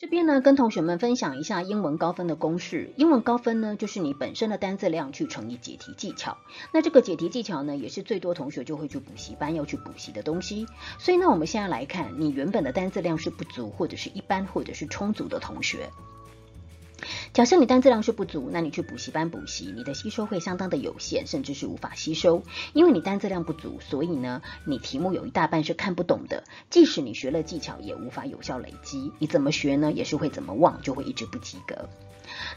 这边呢，跟同学们分享一下英文高分的公式。英文高分呢，就是你本身的单字量去乘以解题技巧。那这个解题技巧呢，也是最多同学就会去补习班要去补习的东西。所以呢，我们现在来看，你原本的单字量是不足，或者是一般，或者是充足的同学。假设你单字量是不足，那你去补习班补习，你的吸收会相当的有限，甚至是无法吸收，因为你单字量不足，所以呢，你题目有一大半是看不懂的，即使你学了技巧，也无法有效累积。你怎么学呢？也是会怎么忘，就会一直不及格。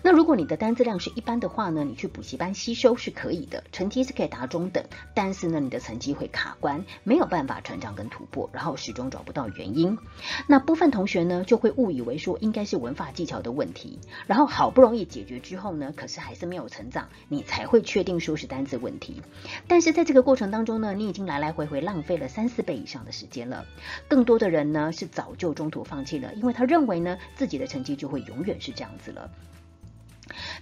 那如果你的单字量是一般的话呢，你去补习班吸收是可以的，成绩是可以达中等，但是呢，你的成绩会卡关，没有办法成长跟突破，然后始终找不到原因。那部分同学呢，就会误以为说应该是文法技巧的问题，然后好不容易解决之后呢，可是还是没有成长，你才会确定说是单字问题。但是在这个过程当中呢，你已经来来回回浪费了三四倍以上的时间了。更多的人呢，是早就中途放弃了，因为他认为呢，自己的成绩就会永远是这样子了。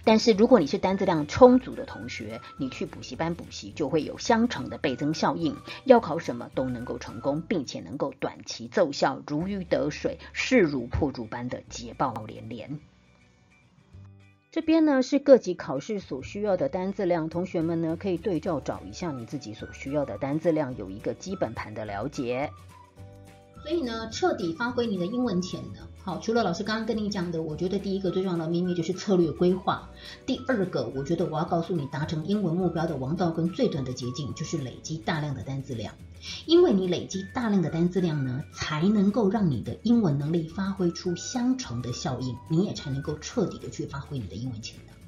但是如果你是单字量充足的同学，你去补习班补习就会有相乘的倍增效应，要考什么都能够成功，并且能够短期奏效，如鱼得水，势如破竹般的捷报连连。这边呢是各级考试所需要的单字量，同学们呢可以对照找一下你自己所需要的单字量，有一个基本盘的了解。所以呢，彻底发挥你的英文潜能。好，除了老师刚刚跟你讲的，我觉得第一个最重要的秘密就是策略规划。第二个，我觉得我要告诉你，达成英文目标的王道跟最短的捷径，就是累积大量的单字量。因为你累积大量的单字量呢，才能够让你的英文能力发挥出相乘的效应，你也才能够彻底的去发挥你的英文潜能。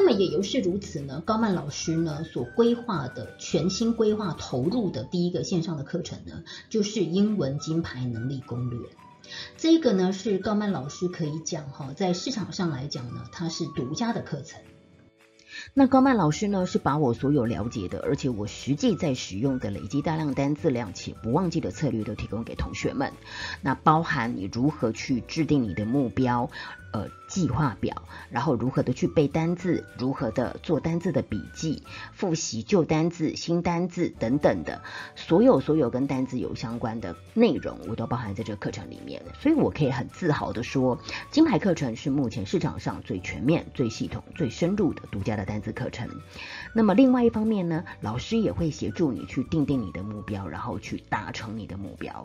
那么也由是如此呢，高曼老师呢所规划的全新规划投入的第一个线上的课程呢，就是英文金牌能力攻略。这个呢是高曼老师可以讲哈，在市场上来讲呢，它是独家的课程。那高曼老师呢，是把我所有了解的，而且我实际在使用的累积大量单字量且不忘记的策略都提供给同学们。那包含你如何去制定你的目标。呃，计划表，然后如何的去背单字，如何的做单字的笔记，复习旧单字、新单字等等的，所有所有跟单字有相关的内容，我都包含在这个课程里面。所以我可以很自豪的说，金牌课程是目前市场上最全面、最系统、最深入的独家的单字课程。那么另外一方面呢，老师也会协助你去定定你的目标，然后去达成你的目标。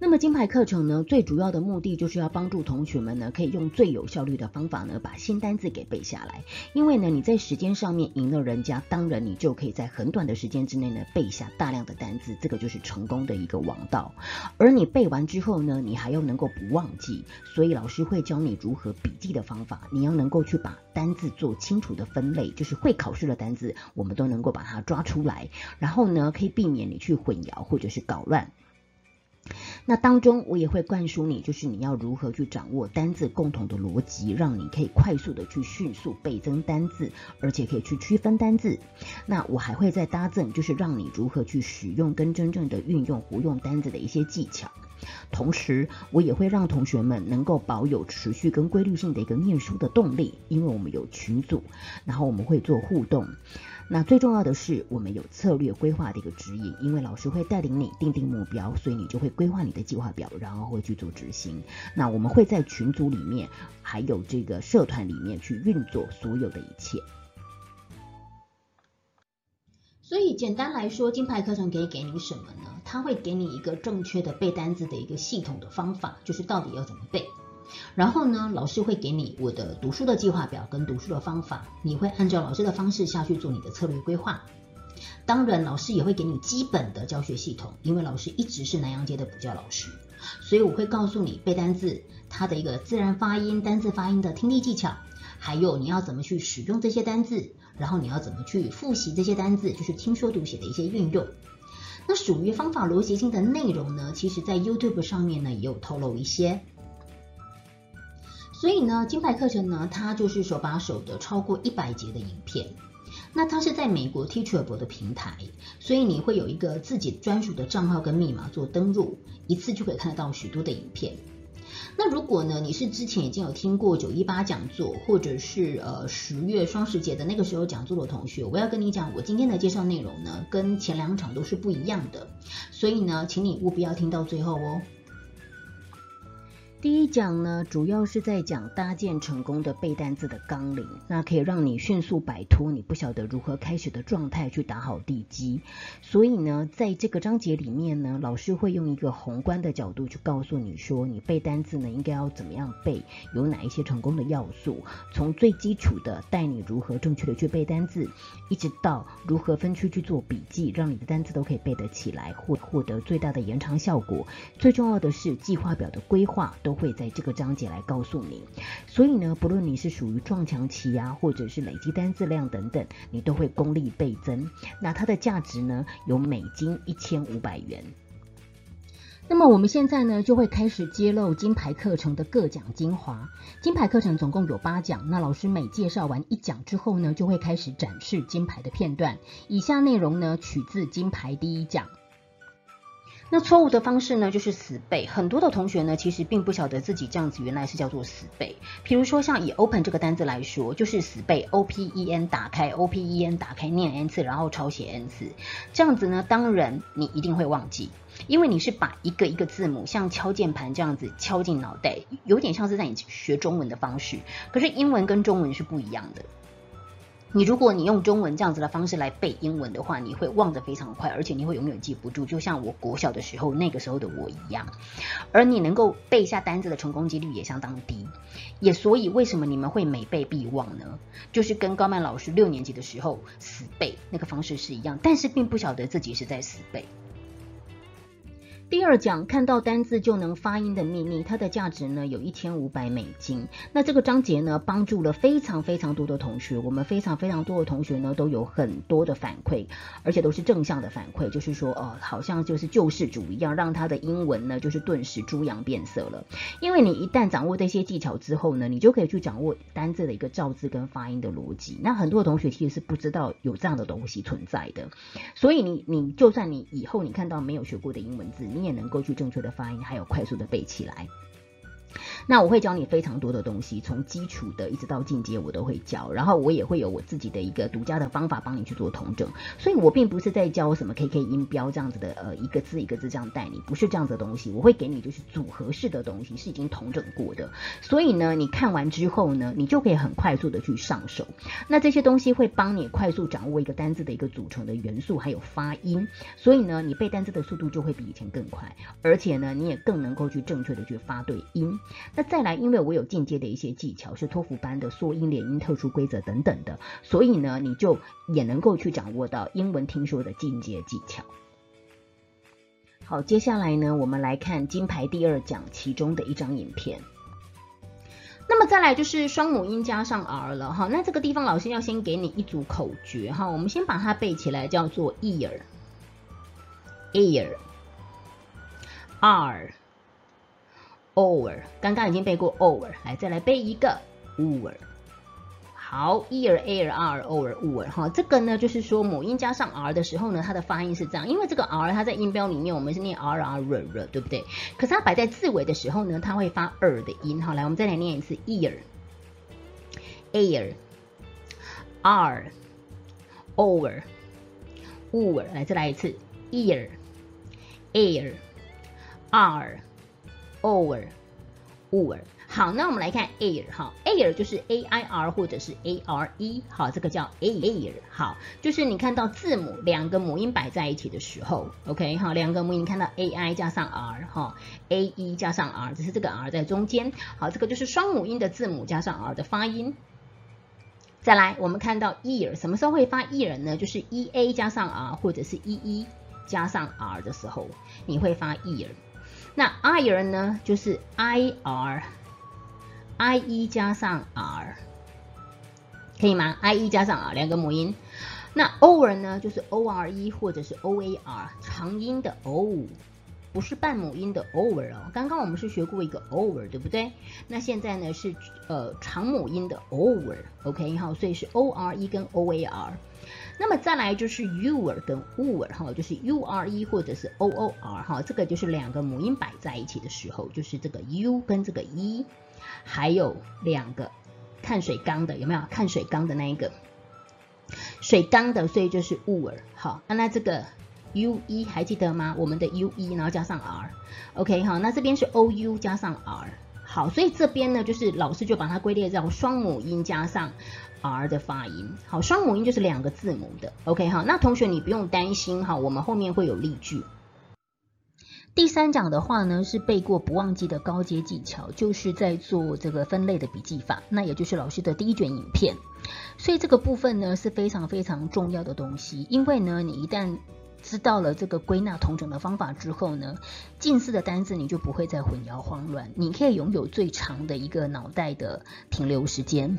那么金牌课程呢，最主要的目的就是要帮助同学们呢，可以用最有效率的方法呢，把新单字给背下来。因为呢，你在时间上面赢了人家，当然你就可以在很短的时间之内呢，背下大量的单字，这个就是成功的一个王道。而你背完之后呢，你还要能够不忘记，所以老师会教你如何笔记的方法。你要能够去把单字做清楚的分类，就是会考试的单字，我们都能够把它抓出来，然后呢，可以避免你去混淆或者是搞乱。那当中我也会灌输你，就是你要如何去掌握单字共同的逻辑，让你可以快速的去迅速倍增单字，而且可以去区分单字。那我还会再搭赠，就是让你如何去使用跟真正的运用活用单字的一些技巧。同时，我也会让同学们能够保有持续跟规律性的一个念书的动力，因为我们有群组，然后我们会做互动。那最重要的是，我们有策略规划的一个指引，因为老师会带领你定定目标，所以你就会规划你的计划表，然后会去做执行。那我们会在群组里面，还有这个社团里面去运作所有的一切。所以简单来说，金牌课程可以给你什么呢？它会给你一个正确的背单词的一个系统的方法，就是到底要怎么背。然后呢，老师会给你我的读书的计划表跟读书的方法，你会按照老师的方式下去做你的策略规划。当然，老师也会给你基本的教学系统，因为老师一直是南洋街的补教老师，所以我会告诉你背单字，它的一个自然发音、单字发音的听力技巧，还有你要怎么去使用这些单字，然后你要怎么去复习这些单字，就是听说读写的一些运用。那属于方法逻辑性的内容呢，其实在 YouTube 上面呢也有透露一些。所以呢，金牌课程呢，它就是手把手的超过一百节的影片。那它是在美国 Teachable 的平台，所以你会有一个自己专属的账号跟密码做登录，一次就可以看得到许多的影片。那如果呢，你是之前已经有听过九一八讲座，或者是呃十月双十节的那个时候讲座的同学，我要跟你讲，我今天的介绍内容呢，跟前两场都是不一样的，所以呢，请你务必要听到最后哦。第一讲呢，主要是在讲搭建成功的背单字的纲领，那可以让你迅速摆脱你不晓得如何开始的状态，去打好地基。所以呢，在这个章节里面呢，老师会用一个宏观的角度去告诉你说，你背单字呢应该要怎么样背，有哪一些成功的要素，从最基础的带你如何正确的去背单字，一直到如何分区去做笔记，让你的单字都可以背得起来，获获得最大的延长效果。最重要的是计划表的规划。都会在这个章节来告诉你，所以呢，不论你是属于撞墙期啊，或者是累积单字量等等，你都会功力倍增。那它的价值呢，有美金一千五百元。那么我们现在呢，就会开始揭露金牌课程的各讲精华。金牌课程总共有八讲，那老师每介绍完一讲之后呢，就会开始展示金牌的片段。以下内容呢，取自金牌第一讲。那错误的方式呢，就是死背。很多的同学呢，其实并不晓得自己这样子原来是叫做死背。比如说像以 open 这个单字来说，就是死背 o p e n 打开 o p e n 打开念 n 次，然后抄写 n 次。这样子呢，当然你一定会忘记，因为你是把一个一个字母像敲键盘这样子敲进脑袋，有点像是在你学中文的方式。可是英文跟中文是不一样的。你如果你用中文这样子的方式来背英文的话，你会忘得非常快，而且你会永远记不住，就像我国小的时候那个时候的我一样。而你能够背下单子的成功几率也相当低，也所以为什么你们会每背必忘呢？就是跟高曼老师六年级的时候死背那个方式是一样，但是并不晓得自己是在死背。第二讲看到单字就能发音的秘密，它的价值呢有一千五百美金。那这个章节呢帮助了非常非常多的同学，我们非常非常多的同学呢都有很多的反馈，而且都是正向的反馈，就是说哦，好像就是救世主一样，让他的英文呢就是顿时猪羊变色了。因为你一旦掌握这些技巧之后呢，你就可以去掌握单字的一个造字跟发音的逻辑。那很多的同学其实是不知道有这样的东西存在的，所以你你就算你以后你看到没有学过的英文字。你也能够去正确的发音，还有快速的背起来。那我会教你非常多的东西，从基础的一直到进阶，我都会教。然后我也会有我自己的一个独家的方法帮你去做同整。所以我并不是在教什么 KK 音标这样子的，呃，一个字一个字这样带你，不是这样子的东西。我会给你就是组合式的东西，是已经同整过的。所以呢，你看完之后呢，你就可以很快速的去上手。那这些东西会帮你快速掌握一个单字的一个组成的元素，还有发音。所以呢，你背单字的速度就会比以前更快，而且呢，你也更能够去正确的去发对音。那再来，因为我有进阶的一些技巧，是托福班的缩音、连音特殊规则等等的，所以呢，你就也能够去掌握到英文听说的进阶技巧。好，接下来呢，我们来看金牌第二讲其中的一张影片。那么再来就是双母音加上 r 了哈，那这个地方老师要先给你一组口诀哈，我们先把它背起来，叫做 ear，ear，r。over，刚刚已经背过 over，来再来背一个 over。好，ear air r over over 哈，这个呢就是说母音加上 r 的时候呢，它的发音是这样，因为这个 r 它在音标里面我们是念 r r r r，对不对？可是它摆在字尾的时候呢，它会发 r 的音。好，来我们再来念一次 ear air r over over，来再来一次 ear air r over over 好，那我们来看 air 哈，air 就是 a i r 或者是 a r e 好，这个叫 air 好，就是你看到字母两个母音摆在一起的时候，OK 好，两个母音看到 a i 加上 r 哈，a e 加上 r，只是这个 r 在中间，好，这个就是双母音的字母加上 r 的发音。再来，我们看到 ear 什么时候会发 ear 呢？就是 e a 加上 r 或者是 e e 加上 r 的时候，你会发 ear。那 iron 呢，就是 i r，i e 加上 r，可以吗？i e 加上 r 两个母音。那 over 呢，就是 o r e 或者是 o a r 长音的 o。不是半母音的 over 哦。刚刚我们是学过一个 over，对不对？那现在呢是呃长母音的 over，OK 好，所以是 o r e 跟 o a r。那么再来就是 your 跟 were 哈，就是 u r e 或者是 o o r 哈，这个就是两个母音摆在一起的时候，就是这个 u 跟这个 e，还有两个看水缸的有没有？看水缸的那一个水缸的，所以就是 were 好，那这个 u 一还记得吗？我们的 u 一然后加上 r，OK 好，那这边是 o u 加上 r，好，所以这边呢就是老师就把它归列叫双母音加上。R 的发音好，双母音就是两个字母的，OK 哈。那同学你不用担心哈，我们后面会有例句。第三讲的话呢，是背过不忘记的高阶技巧，就是在做这个分类的笔记法，那也就是老师的第一卷影片。所以这个部分呢是非常非常重要的东西，因为呢你一旦知道了这个归纳同整的方法之后呢，近似的单字你就不会再混淆慌乱，你可以拥有最长的一个脑袋的停留时间。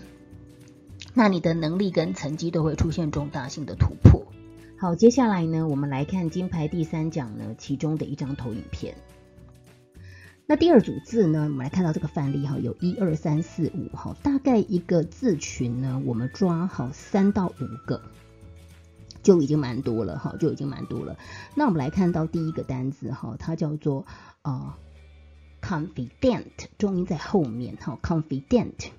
那你的能力跟成绩都会出现重大性的突破。好，接下来呢，我们来看金牌第三讲呢其中的一张投影片。那第二组字呢，我们来看到这个范例哈，有一二三四五哈，大概一个字群呢，我们抓好三到五个就已经蛮多了哈，就已经蛮多了。那我们来看到第一个单字哈，它叫做啊，confident，重音在后面哈，confident。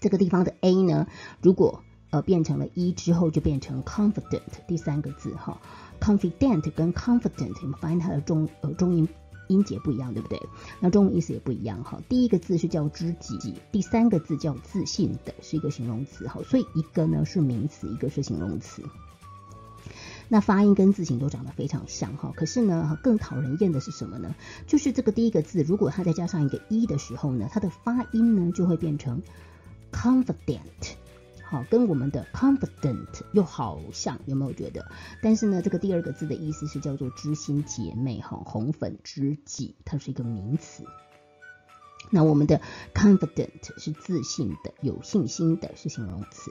这个地方的 a 呢，如果呃变成了一之后，就变成 confident 第三个字哈，confident 跟 confident，你们发现它的中呃中音音节不一样，对不对？那中文意思也不一样哈。第一个字是叫知己，第三个字叫自信的，是一个形容词哈。所以一个呢是名词，一个是形容词。那发音跟字形都长得非常像哈。可是呢，更讨人厌的是什么呢？就是这个第一个字，如果它再加上一个一的时候呢，它的发音呢就会变成。confident，好，跟我们的 confident 又好像，有没有觉得？但是呢，这个第二个字的意思是叫做知心姐妹，哈，红粉知己，它是一个名词。那我们的 confident 是自信的、有信心的，是形容词。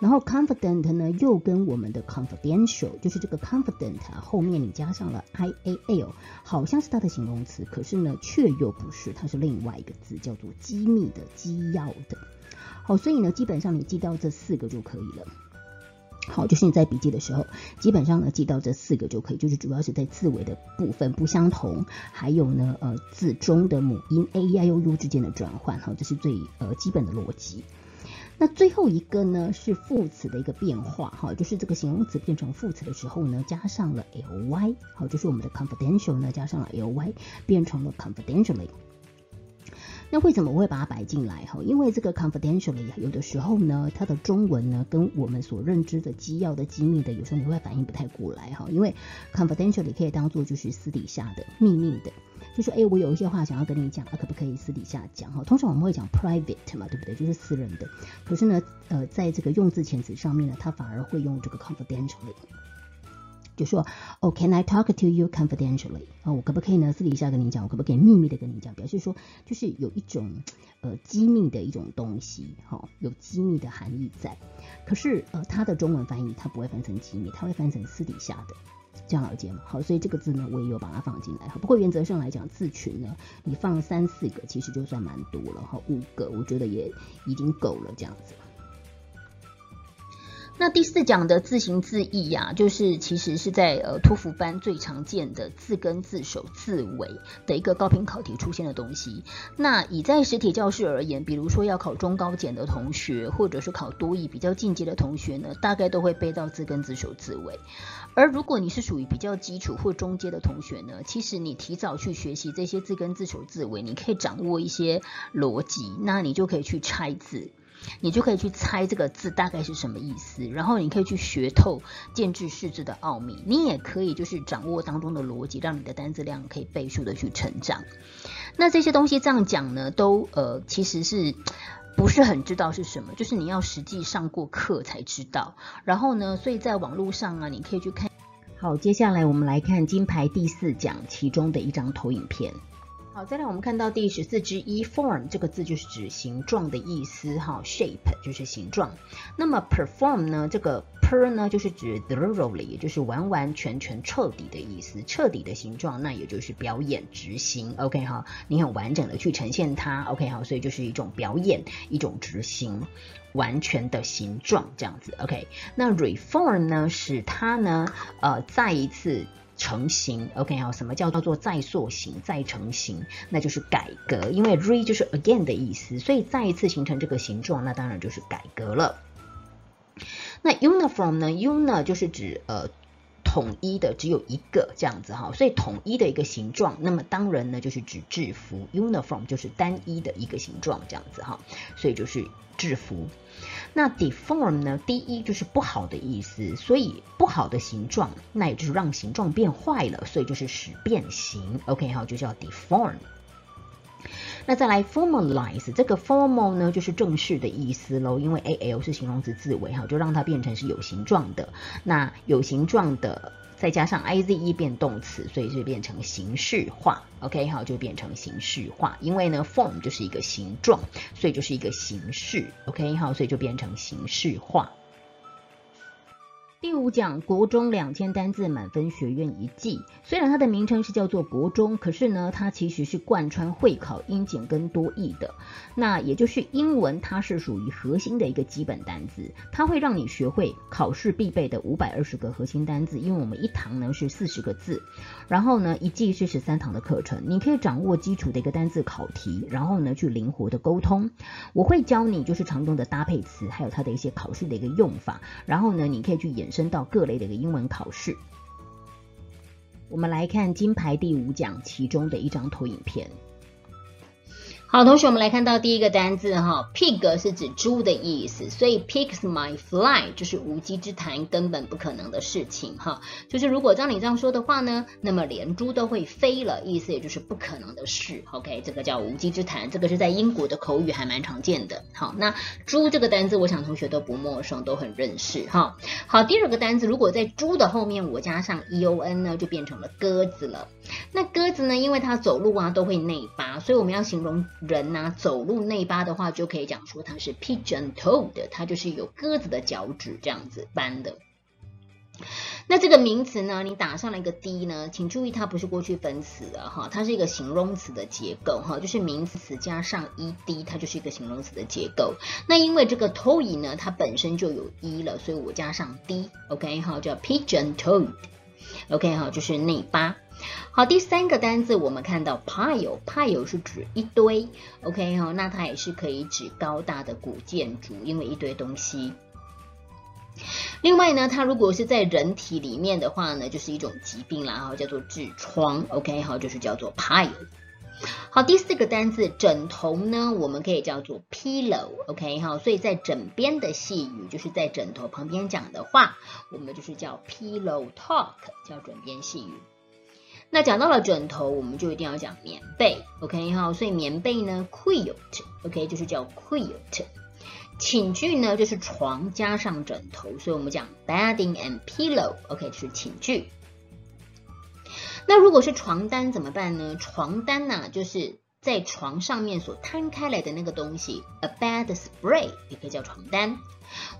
然后 confident 呢，又跟我们的 confidential，就是这个 confident 啊后面你加上了 i a l，好像是它的形容词，可是呢，却又不是，它是另外一个字，叫做机密的、机要的。好，所以呢，基本上你记到这四个就可以了。好，就是你在笔记的时候，基本上呢记到这四个就可以，就是主要是在字尾的部分不相同，还有呢，呃，字中的母音 a、e、i、o、u 之间的转换，哈，这是最呃基本的逻辑。那最后一个呢是副词的一个变化，哈，就是这个形容词变成副词的时候呢，加上了 ly，好，就是我们的 confidential 呢加上了 ly，变成了 confidentially。那为什么我会把它摆进来哈？因为这个 confidentially 有的时候呢，它的中文呢跟我们所认知的机要的机密的，有时候你会反应不太过来哈。因为 confidentially 可以当做就是私底下的秘密的，就说哎，我有一些话想要跟你讲，啊，可不可以私底下讲哈？通常我们会讲 private 嘛，对不对？就是私人的。可是呢，呃，在这个用字遣词上面呢，它反而会用这个 confidentially。就说哦，Can I talk to you confidentially？啊，我可不可以呢私底下跟你讲？我可不可以秘密的跟你讲？表示说就是有一种呃机密的一种东西，哈，有机密的含义在。可是呃，它的中文翻译它不会翻成机密，它会翻成私底下的，这样了解吗？好，所以这个字呢，我也有把它放进来。不过原则上来讲，字群呢，你放三四个其实就算蛮多了，哈，五个我觉得也已经够了，这样子。那第四讲的字形字义呀，就是其实是在呃托福班最常见的字根、字首、字尾的一个高频考题出现的东西。那以在实体教室而言，比如说要考中高检的同学，或者是考多义比较进阶的同学呢，大概都会背到字根、字首、字尾。而如果你是属于比较基础或中阶的同学呢，其实你提早去学习这些字根、字首、字尾，你可以掌握一些逻辑，那你就可以去拆字。你就可以去猜这个字大概是什么意思，然后你可以去学透见智识字的奥秘，你也可以就是掌握当中的逻辑，让你的单字量可以倍数的去成长。那这些东西这样讲呢，都呃其实是不是很知道是什么，就是你要实际上过课才知道。然后呢，所以在网络上啊，你可以去看。好，接下来我们来看金牌第四讲其中的一张投影片。好，再来我们看到第十四之一，form 这个字就是指形状的意思，哈，shape 就是形状。那么 perform 呢，这个 per 呢就是指 thoroughly，也就是完完全全、彻底的意思，彻底的形状，那也就是表演、执行。OK 哈，你很完整的去呈现它。OK 好，所以就是一种表演，一种执行，完全的形状这样子。OK，那 reform 呢，使它呢，呃，再一次。成型，OK 好，什么叫做再塑形、再成型？那就是改革，因为 re 就是 again 的意思，所以再一次形成这个形状，那当然就是改革了。那 uniform 呢？uni 就是指呃统一的，只有一个这样子哈，所以统一的一个形状，那么当然呢就是指制服，uniform 就是单一的一个形状这样子哈，所以就是制服。那 deform 呢？第一就是不好的意思，所以不好的形状，那也就是让形状变坏了，所以就是使变形。OK 好，就叫 deform。那再来 formalize，这个 formal 呢就是正式的意思喽，因为 al 是形容词字尾哈，就让它变成是有形状的。那有形状的。再加上 i z e 变动词，所以就变成形式化。OK，好，就变成形式化。因为呢，form 就是一个形状，所以就是一个形式。OK，好，所以就变成形式化。第五讲国中两千单字满分学院一季，虽然它的名称是叫做国中，可是呢，它其实是贯穿会考英检跟多义的。那也就是英文，它是属于核心的一个基本单字，它会让你学会考试必备的五百二十个核心单字。因为我们一堂呢是四十个字，然后呢一季是十三堂的课程，你可以掌握基础的一个单字考题，然后呢去灵活的沟通。我会教你就是常用的搭配词，还有它的一些考试的一个用法，然后呢你可以去演。延伸到各类的一个英文考试，我们来看金牌第五讲其中的一张投影片。好，同学，我们来看到第一个单字哈，pig 是指猪的意思，所以 pigs my fly 就是无稽之谈，根本不可能的事情哈。就是如果照你这样说的话呢，那么连猪都会飞了，意思也就是不可能的事。OK，这个叫无稽之谈，这个是在英国的口语还蛮常见的。好，那猪这个单字，我想同学都不陌生，都很认识哈。好，第二个单字，如果在猪的后面我加上 e o n 呢，就变成了鸽子了。那鸽子呢，因为它走路啊都会内八，所以我们要形容。人呐，走路内八的话，就可以讲说它是 pigeon-toed，它就是有鸽子的脚趾这样子搬的。那这个名词呢，你打上了一个 d 呢，请注意它不是过去分词的哈，它是一个形容词的结构哈，就是名词加上 ed，它就是一个形容词的结构。那因为这个 toe 呢，它本身就有 e 了，所以我加上 d，OK 哈，叫 pigeon-toed，OK 哈，就是内八。好，第三个单字我们看到 pile，pile 是指一堆，OK 哈，那它也是可以指高大的古建筑，因为一堆东西。另外呢，它如果是在人体里面的话呢，就是一种疾病啦，哈，叫做痔疮，OK 好，就是叫做 pile。好，第四个单字枕头呢，我们可以叫做 pillow，OK 哈，所以在枕边的细语，就是在枕头旁边讲的话，我们就是叫 pillow talk，叫枕边细语。那讲到了枕头，我们就一定要讲棉被，OK 哈，所以棉被呢，quilt，OK 就是叫 quilt。寝具呢就是床加上枕头，所以我们讲 bedding and pillow，OK 就是寝具。那如果是床单怎么办呢？床单呐，就是在床上面所摊开来的那个东西，a bed spray 也可以叫床单，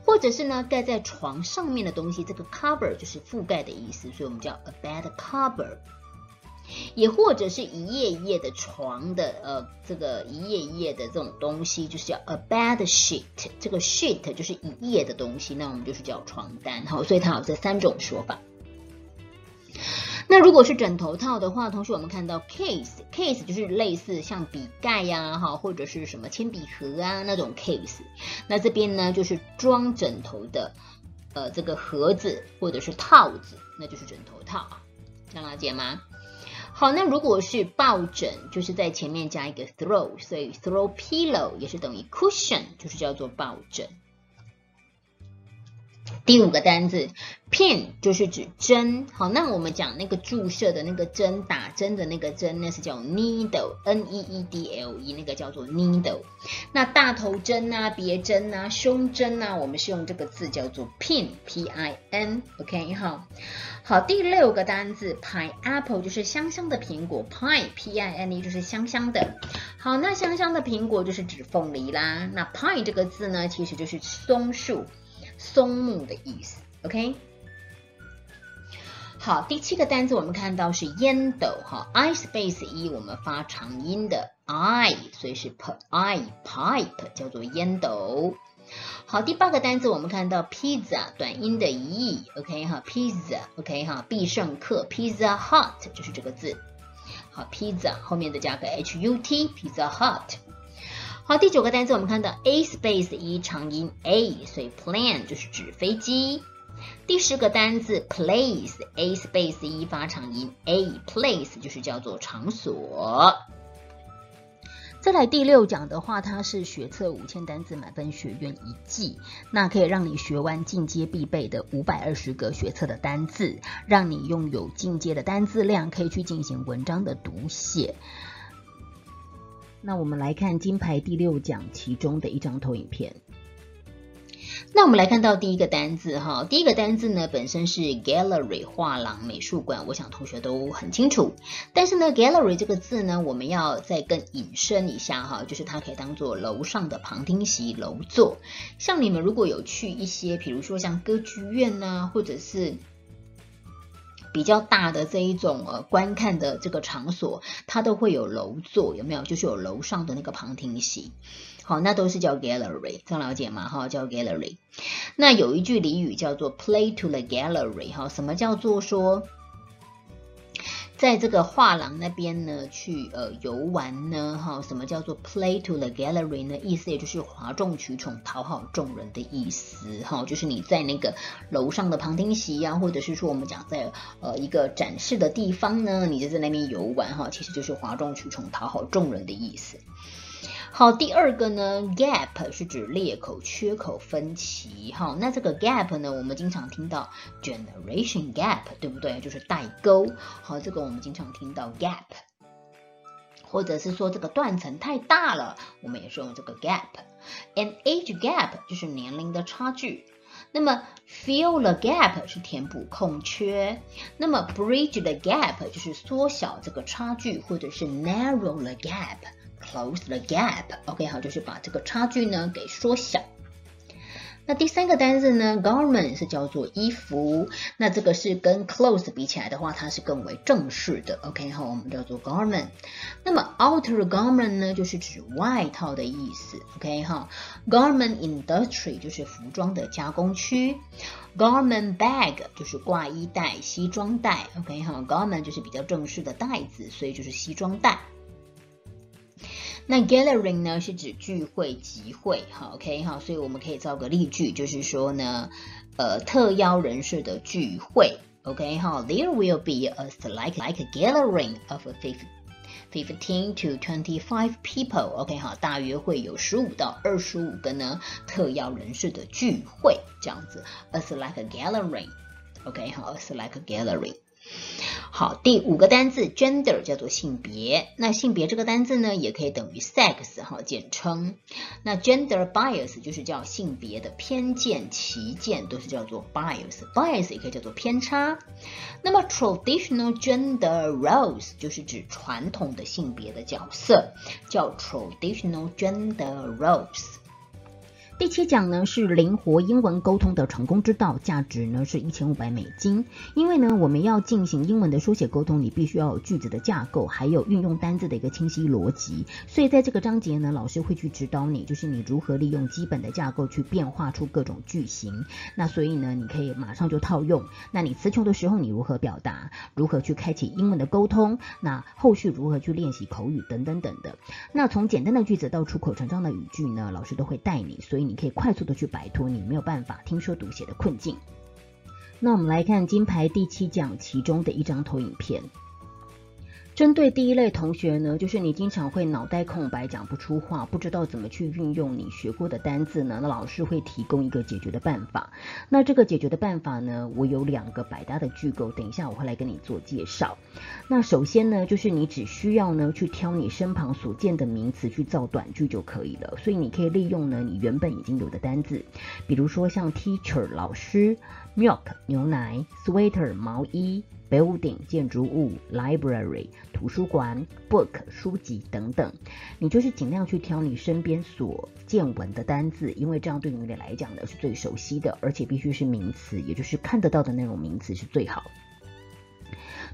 或者是呢盖在床上面的东西，这个 cover 就是覆盖的意思，所以我们叫 a bed cover。也或者是一页一页的床的，呃，这个一页一页的这种东西，就是叫 a bed sheet。这个 sheet 就是一页的东西，那我们就是叫床单。好，所以它有这三种说法。那如果是枕头套的话，同学我们看到 case，case 就是类似像笔盖呀，哈，或者是什么铅笔盒啊那种 case。那这边呢，就是装枕头的，呃，这个盒子或者是套子，那就是枕头套啊，这样了解吗？好，那如果是抱枕，就是在前面加一个 throw，所以 throw pillow 也是等于 cushion，就是叫做抱枕。第五个单字 pin 就是指针，好，那我们讲那个注射的那个针，打针的那个针，那是叫 needle，n e e d l e，那个叫做 needle。那大头针啊、别针啊、胸针啊，我们是用这个字叫做 pin，p i n，OK 哈。好，第六个单字 pineapple 就是香香的苹果，pine，p i n e 就是香香的。好，那香香的苹果就是指凤梨啦。那 pine 这个字呢，其实就是松树。松木的意思，OK。好，第七个单词我们看到是烟斗，哈，I space E 我们发长音的 I，所以是 p I pipe 叫做烟斗。好，第八个单词我们看到 pizza 短音的 E，OK 哈，pizza，OK 哈，必胜客 pizza hut 就是这个字。好，pizza 后面的加个 H U T，pizza hut。好，第九个单词我们看到 a space 一长音 a，所以 plane 就是指飞机。第十个单词 place a space 一发长音 a place 就是叫做场所。再来第六讲的话，它是学测五千单词满分学院一季，那可以让你学完进阶必备的五百二十个学测的单字，让你拥有进阶的单字量，可以去进行文章的读写。那我们来看金牌第六奖其中的一张投影片。那我们来看到第一个单字哈，第一个单字呢本身是 gallery 画廊美术馆，我想同学都很清楚。但是呢，gallery 这个字呢，我们要再更引申一下哈，就是它可以当做楼上的旁听席、楼座。像你们如果有去一些，比如说像歌剧院呐，或者是。比较大的这一种呃观看的这个场所，它都会有楼座，有没有？就是有楼上的那个旁听席，好，那都是叫 gallery，这样了解吗？哈，叫 gallery。那有一句俚语叫做 play to the gallery，哈，什么叫做说？在这个画廊那边呢，去呃游玩呢，哈，什么叫做 play to the gallery 呢？意思也就是哗众取宠、讨好众人的意思，哈，就是你在那个楼上的旁听席啊，或者是说我们讲在呃一个展示的地方呢，你就在那边游玩，哈，其实就是哗众取宠、讨好众人的意思。好，第二个呢，gap 是指裂口、缺口、分歧。哈，那这个 gap 呢，我们经常听到 generation gap，对不对？就是代沟。好，这个我们经常听到 gap，或者是说这个断层太大了，我们也是用这个 gap。And age gap 就是年龄的差距。那么 fill the gap 是填补空缺。那么 bridge the gap 就是缩小这个差距，或者是 narrow the gap。Close the gap，OK，好，就是把这个差距呢给缩小。那第三个单字呢，garment 是叫做衣服，那这个是跟 clothes 比起来的话，它是更为正式的，OK，好，我们叫做 garment。那么 outer garment 呢，就是指外套的意思，OK，哈，garment industry 就是服装的加工区，garment bag 就是挂衣袋、西装袋，OK，哈，garment 就是比较正式的袋子，所以就是西装袋。那 gathering 呢是指聚会、集会，哈，OK，哈，所以我们可以造个例句，就是说呢，呃，特邀人士的聚会，OK，哈，There will be a like like a gathering of fifteen to twenty five people，OK，哈，大约会有十五到二十五个呢特邀人士的聚会，这样子，as like a gathering，OK，哈，as like a gathering。好，第五个单字 gender 叫做性别。那性别这个单字呢，也可以等于 sex 哈，简称。那 gender bias 就是叫性别的偏见、歧见，都是叫做 bias。bias 也可以叫做偏差。那么 traditional gender roles 就是指传统的性别的角色，叫 traditional gender roles。第七讲呢是灵活英文沟通的成功之道，价值呢是一千五百美金。因为呢我们要进行英文的书写沟通，你必须要有句子的架构，还有运用单字的一个清晰逻辑。所以在这个章节呢，老师会去指导你，就是你如何利用基本的架构去变化出各种句型。那所以呢，你可以马上就套用。那你词穷的时候，你如何表达？如何去开启英文的沟通？那后续如何去练习口语等等等的。那从简单的句子到出口成章的语句呢，老师都会带你。所以。你可以快速的去摆脱你没有办法听说读写的困境。那我们来看金牌第七讲其中的一张投影片。针对第一类同学呢，就是你经常会脑袋空白，讲不出话，不知道怎么去运用你学过的单字呢，那老师会提供一个解决的办法。那这个解决的办法呢，我有两个百搭的句构，等一下我会来跟你做介绍。那首先呢，就是你只需要呢去挑你身旁所见的名词去造短句就可以了。所以你可以利用呢你原本已经有的单字，比如说像 teacher 老师，milk 牛奶，sweater 毛衣。Building 建筑物，library 图书馆，book 书籍等等，你就是尽量去挑你身边所见闻的单字，因为这样对你来讲呢是最熟悉的，而且必须是名词，也就是看得到的那种名词是最好。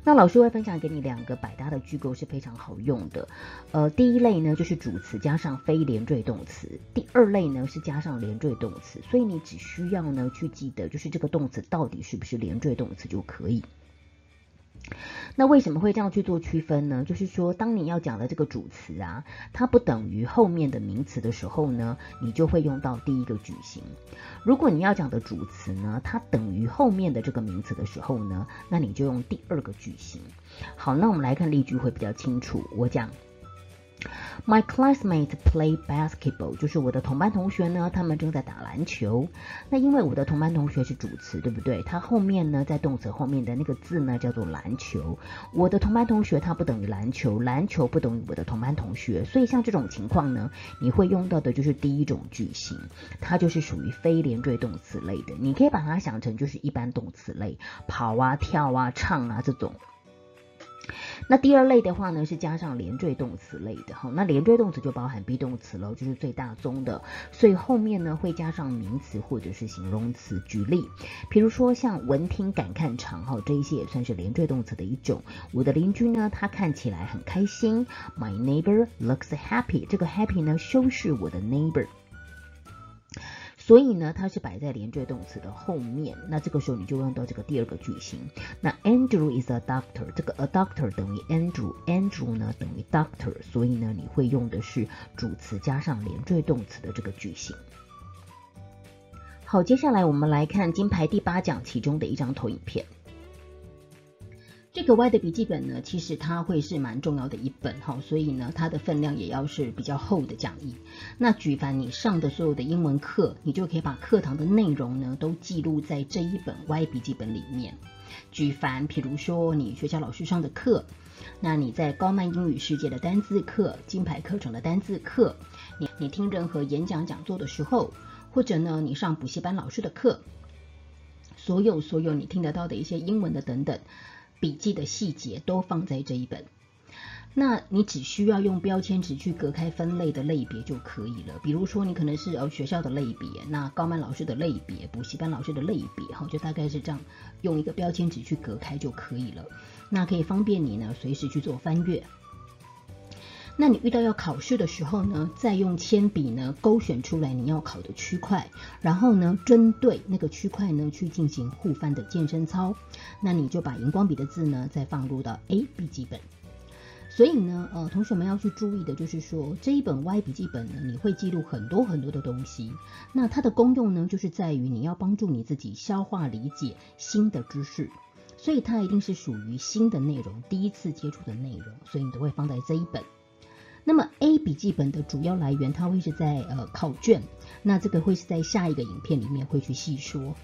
那老师会分享给你两个百搭的句构是非常好用的。呃，第一类呢就是主词加上非连缀动词，第二类呢是加上连缀动词，所以你只需要呢去记得就是这个动词到底是不是连缀动词就可以。那为什么会这样去做区分呢？就是说，当你要讲的这个主词啊，它不等于后面的名词的时候呢，你就会用到第一个句型。如果你要讲的主词呢，它等于后面的这个名词的时候呢，那你就用第二个句型。好，那我们来看例句会比较清楚。我讲。My classmates play basketball，就是我的同班同学呢，他们正在打篮球。那因为我的同班同学是主词，对不对？它后面呢，在动词后面的那个字呢，叫做篮球。我的同班同学，它不等于篮球，篮球不等于我的同班同学。所以像这种情况呢，你会用到的就是第一种句型，它就是属于非连缀动词类的。你可以把它想成就是一般动词类，跑啊、跳啊、唱啊这种。那第二类的话呢，是加上连缀动词类的哈。那连缀动词就包含 be 动词喽，就是最大宗的。所以后面呢会加上名词或者是形容词。举例，比如说像闻听感看场哈，这一些也算是连缀动词的一种。我的邻居呢，他看起来很开心。My neighbor looks happy。这个 happy 呢修饰我的 neighbor。所以呢，它是摆在连缀动词的后面。那这个时候你就用到这个第二个句型。那 Andrew is a doctor，这个 a doctor 等于 Andrew，Andrew 呢等于 doctor，所以呢你会用的是主词加上连缀动词的这个句型。好，接下来我们来看金牌第八讲其中的一张投影片。这个 Y 的笔记本呢，其实它会是蛮重要的一本哈，所以呢，它的分量也要是比较厚的讲义。那举凡你上的所有的英文课，你就可以把课堂的内容呢都记录在这一本 Y 笔记本里面。举凡，比如说你学校老师上的课，那你在高曼英语世界的单字课、金牌课程的单字课，你你听任何演讲讲座的时候，或者呢你上补习班老师的课，所有所有你听得到的一些英文的等等。笔记的细节都放在这一本，那你只需要用标签纸去隔开分类的类别就可以了。比如说，你可能是呃学校的类别，那高曼老师的类别，补习班老师的类别，哈，就大概是这样，用一个标签纸去隔开就可以了。那可以方便你呢随时去做翻阅。那你遇到要考试的时候呢，再用铅笔呢勾选出来你要考的区块，然后呢针对那个区块呢去进行互翻的健身操。那你就把荧光笔的字呢再放入到 A 笔记本。所以呢，呃，同学们要去注意的就是说，这一本 Y 笔记本呢，你会记录很多很多的东西。那它的功用呢，就是在于你要帮助你自己消化理解新的知识，所以它一定是属于新的内容，第一次接触的内容，所以你都会放在这一本。那么 A 笔记本的主要来源，它会是在呃考卷，那这个会是在下一个影片里面会去细说。